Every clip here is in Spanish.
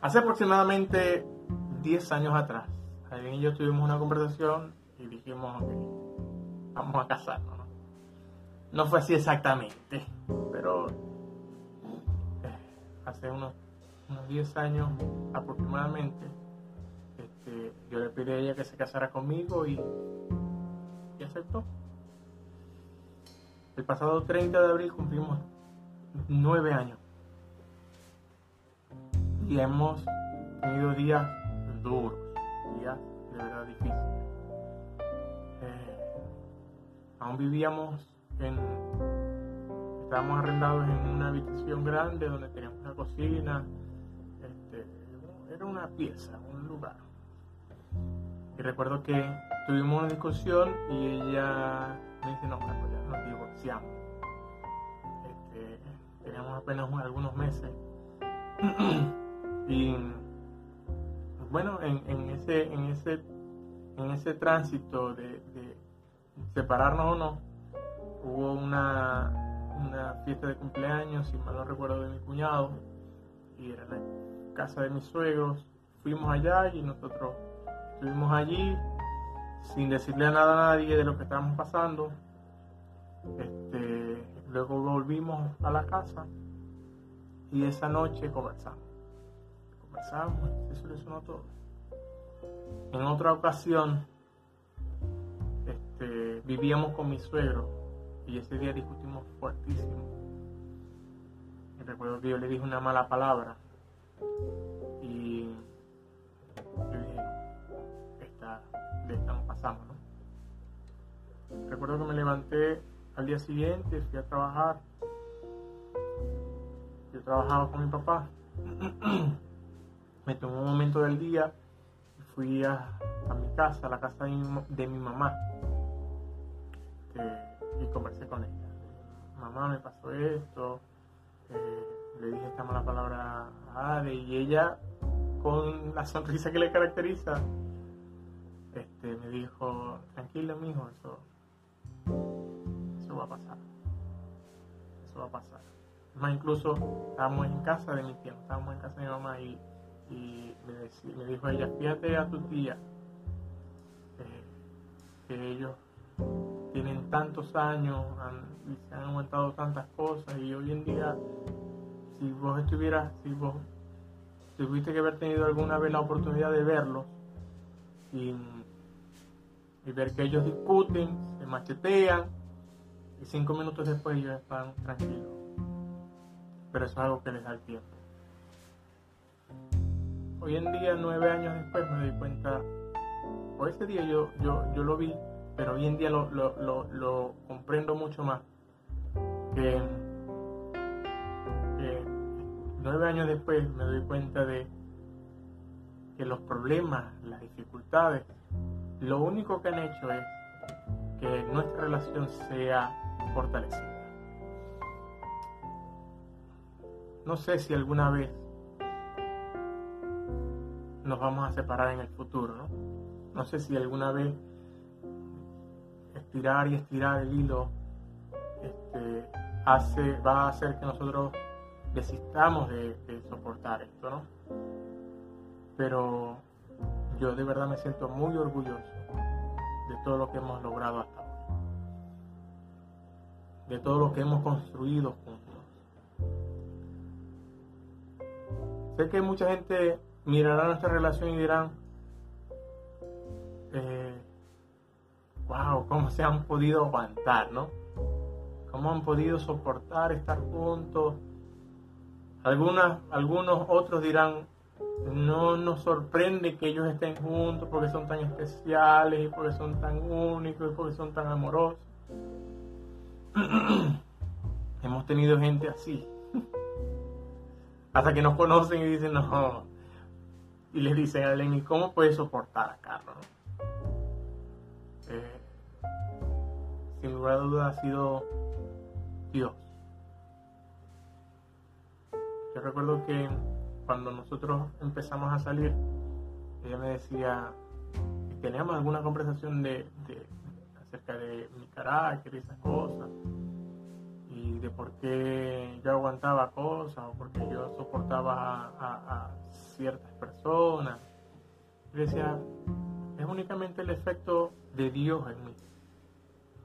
Hace aproximadamente 10 años atrás, Aileen y yo tuvimos una conversación y dijimos, vamos a casarnos. ¿no? No fue así exactamente, pero eh, hace unos, unos 10 años aproximadamente, este, yo le pedí a ella que se casara conmigo y, y aceptó. El pasado 30 de abril cumplimos 9 años y hemos tenido días duros, días de verdad difíciles. Eh, aún vivíamos en, estábamos arrendados en una habitación grande donde teníamos una cocina, este, era una pieza, un lugar. Y recuerdo que tuvimos una discusión y ella me dice, no, ya nos divorciamos. Este, teníamos apenas algunos meses. y bueno, en, ese, en, ese, en ese tránsito de, de separarnos o no, hubo una, una fiesta de cumpleaños, si mal no recuerdo, de mi cuñado, y era la casa de mis suegros. Fuimos allá y nosotros estuvimos allí sin decirle a nada a nadie de lo que estábamos pasando. Este, luego volvimos a la casa y esa noche conversamos. Conversamos, se solucionó todo. En otra ocasión, este, vivíamos con mi suegro y ese día discutimos fuertísimo. Recuerdo que yo le dije una mala palabra y yo dije, esta, de esta no pasamos, ¿no? Recuerdo que me levanté al día siguiente, fui a trabajar. Yo trabajaba con mi papá. me tomé un momento del día y fui a, a mi casa, a la casa de mi, mamá. Y conversé con ella. Mamá, me pasó esto. Eh, le dije esta mala palabra a Ade y ella, con la sonrisa que le caracteriza, este, me dijo, tranquilo, mijo, eso, eso va a pasar. Eso va a pasar. Más incluso estábamos en casa de mi tía, estábamos en casa de mi mamá y, y me, dijo ella, fíjate a tu tía eh, que ellos tienen tantos años han, y se han aumentado tantas cosas y hoy en día si vos estuvieras, si vos tuviste que haber tenido alguna vez la oportunidad de verlos y, y ver que ellos discuten, se machetean y cinco minutos después ellos están tranquilos. Pero eso es algo que les da el tiempo. Hoy en día, nueve años después, me doy cuenta, o ese día yo, yo, yo lo vi, pero hoy en día lo, lo, lo, lo comprendo mucho más. Que, que nueve años después me doy cuenta de que los problemas, las dificultades, lo único que han hecho es que nuestra relación sea fortalecida. No sé si alguna vez nos vamos a separar en el futuro, ¿no? Sé si alguna vez estirar y estirar el hilo este, hace, va a hacer que nosotros desistamos de, de soportar esto, ¿no? Pero yo de verdad me siento muy orgulloso de todo lo que hemos logrado hasta ahora, de todo lo que hemos construido juntos. Sé que mucha gente mirará nuestra relación y dirán, eh, wow, cómo se han podido aguantar, ¿no? Cómo han podido soportar estar juntos. Algunas, algunos otros dirán, no nos sorprende que ellos estén juntos porque son tan especiales y porque son tan únicos y porque son tan amorosos. Hemos tenido gente así. Hasta que nos conocen y dicen, no. Y les dicen a Lenny, ¿cómo puedes soportar a Carlos? Eh, sin lugar a dudas ha sido Dios. Yo recuerdo que cuando nosotros empezamos a salir, ella me decía, teníamos alguna conversación de, de, acerca de mi carácter y esas cosas. Y y de por qué yo aguantaba cosas o porque yo soportaba a, ciertas personas. Y decía, es únicamente el efecto de Dios en mí.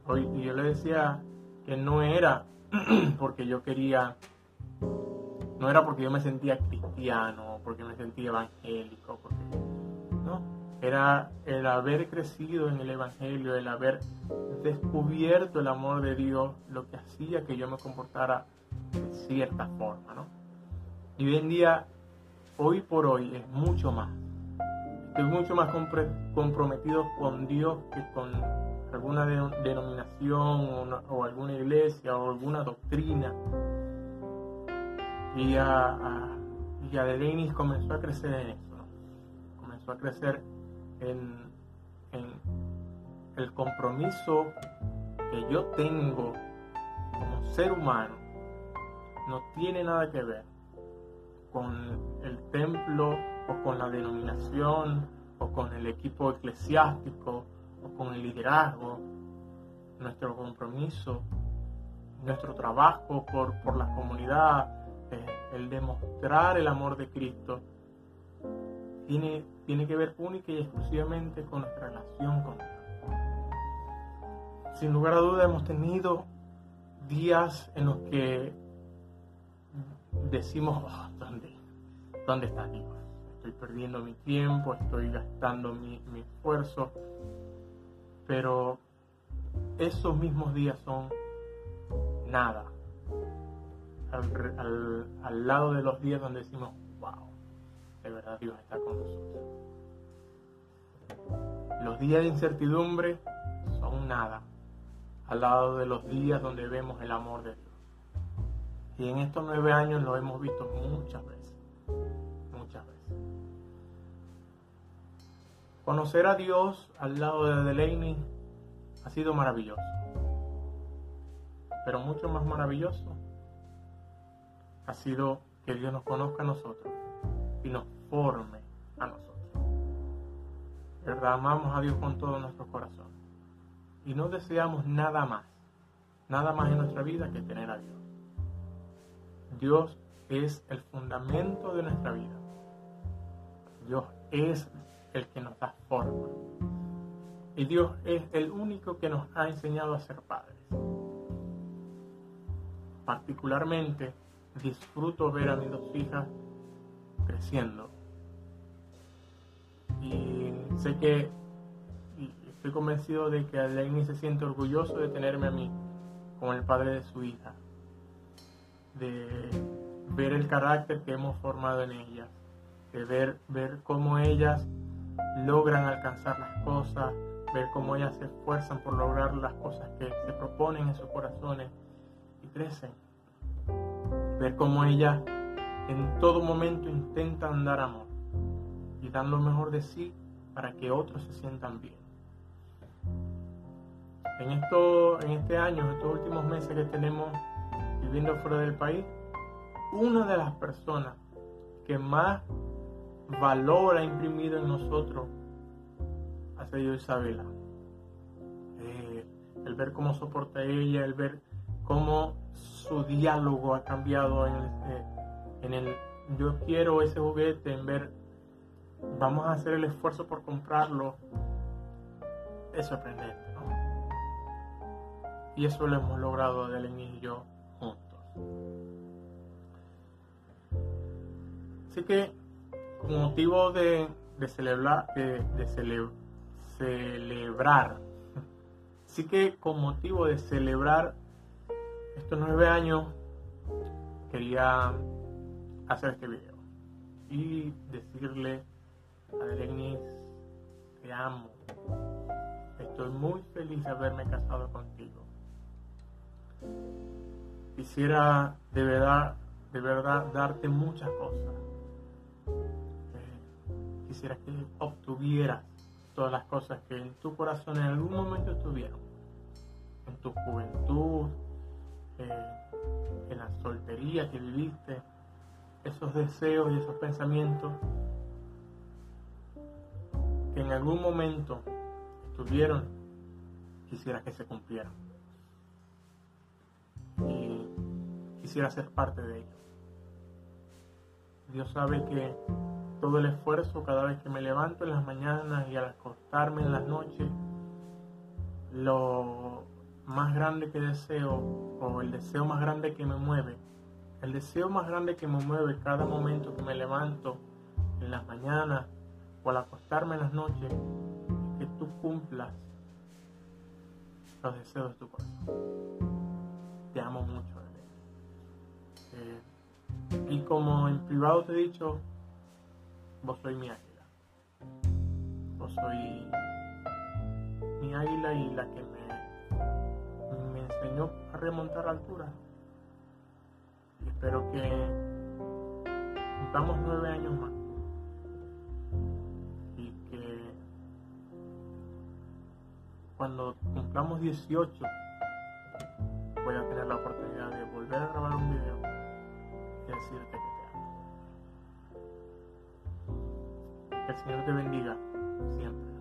Hoy, y yo le decía que no era porque yo quería, no era porque yo me sentía cristiano, porque me sentía evangélico, no, era el haber crecido en el Evangelio, el haber descubierto el amor de Dios, lo que hacía que yo me comportara de cierta forma, ¿no? Y hoy en día, hoy por hoy, es mucho más. Estoy mucho más comprometido con Dios que con alguna denominación o, alguna iglesia o alguna doctrina. Y a, a, y comenzó a crecer en eso, comenzó a crecer en, el compromiso que yo tengo como ser humano no tiene nada que ver con el templo o con la denominación o con el equipo eclesiástico o con el liderazgo. Nuestro compromiso, nuestro trabajo por, por la comunidad, eh, el demostrar el amor de Cristo, tiene, tiene que ver única y exclusivamente con nuestra relación con Dios. Sin lugar a duda hemos tenido días en los que decimos, oh, ¿dónde, ¿dónde está Dios? Estoy perdiendo mi tiempo, estoy gastando mi, esfuerzo, pero esos mismos días son nada al, al lado de los días donde decimos, wow, de verdad Dios está con nosotros. Los días de incertidumbre son nada al lado de los días donde vemos el amor de Dios. Y en estos nueve años lo hemos visto muchas veces, muchas veces. Conocer a Dios al lado de Delaney ha sido maravilloso. Pero mucho más maravilloso ha sido que Dios nos conozca a nosotros y nos forme a nosotros. ¿Verdad? Amamos a Dios con todo nuestro corazón. Y no deseamos nada más, nada más en nuestra vida que tener a Dios. Dios es el fundamento de nuestra vida. Dios es el que nos da forma. Y Dios es el único que nos ha enseñado a ser padres. Particularmente disfruto ver a mis dos hijas creciendo. Y sé que estoy convencido de que Aleini se siente orgulloso de tenerme a mí como el padre de su hija, de ver el carácter que hemos formado en ellas, de ver, ver cómo ellas logran alcanzar las cosas, ver cómo ellas se esfuerzan por lograr las cosas que se proponen en sus corazones y crecen, ver cómo ellas en todo momento intentan dar amor y dan lo mejor de sí para que otros se sientan bien. En, esto, en este año, en estos últimos meses que tenemos viviendo fuera del país, una de las personas que más valor ha imprimido en nosotros ha sido Isabela. Eh, el ver cómo soporta ella, el ver cómo su diálogo ha cambiado en, eh, en el yo quiero ese juguete, en ver vamos a hacer el esfuerzo por comprarlo, es sorprendente, Y eso lo hemos logrado Adeline y yo. Así que, con motivo de, celebrar, de, celebrar, así que con motivo de celebrar estos nueve años, quería hacer este video y decirle a Denis, te amo. Estoy muy feliz de haberme casado contigo. Quisiera de verdad, de verdad darte muchas cosas. Eh, quisiera que obtuvieras todas las cosas que en tu corazón en algún momento estuvieron. En tu juventud, eh, en la soltería que viviste, esos deseos y esos pensamientos que en algún momento estuvieron, quisiera que se cumplieran. Quisiera ser parte de ello. Dios sabe que todo el esfuerzo cada vez que me levanto en las mañanas y al acostarme en las noches, lo más grande que deseo o el deseo más grande que me mueve, el deseo más grande que me mueve cada momento que me levanto en las mañanas o al acostarme en las noches, es que tú cumplas los deseos de tu corazón. Te amo mucho. Eh, y como en privado te he dicho, vos soy mi águila. Vos soy mi águila y la que me, me enseñó a remontar altura. Y espero que cumplamos nueve años más. Y que cuando cumplamos 18 voy a tener la oportunidad de volver a grabar un video y decirte que te amo. El Señor te bendiga siempre.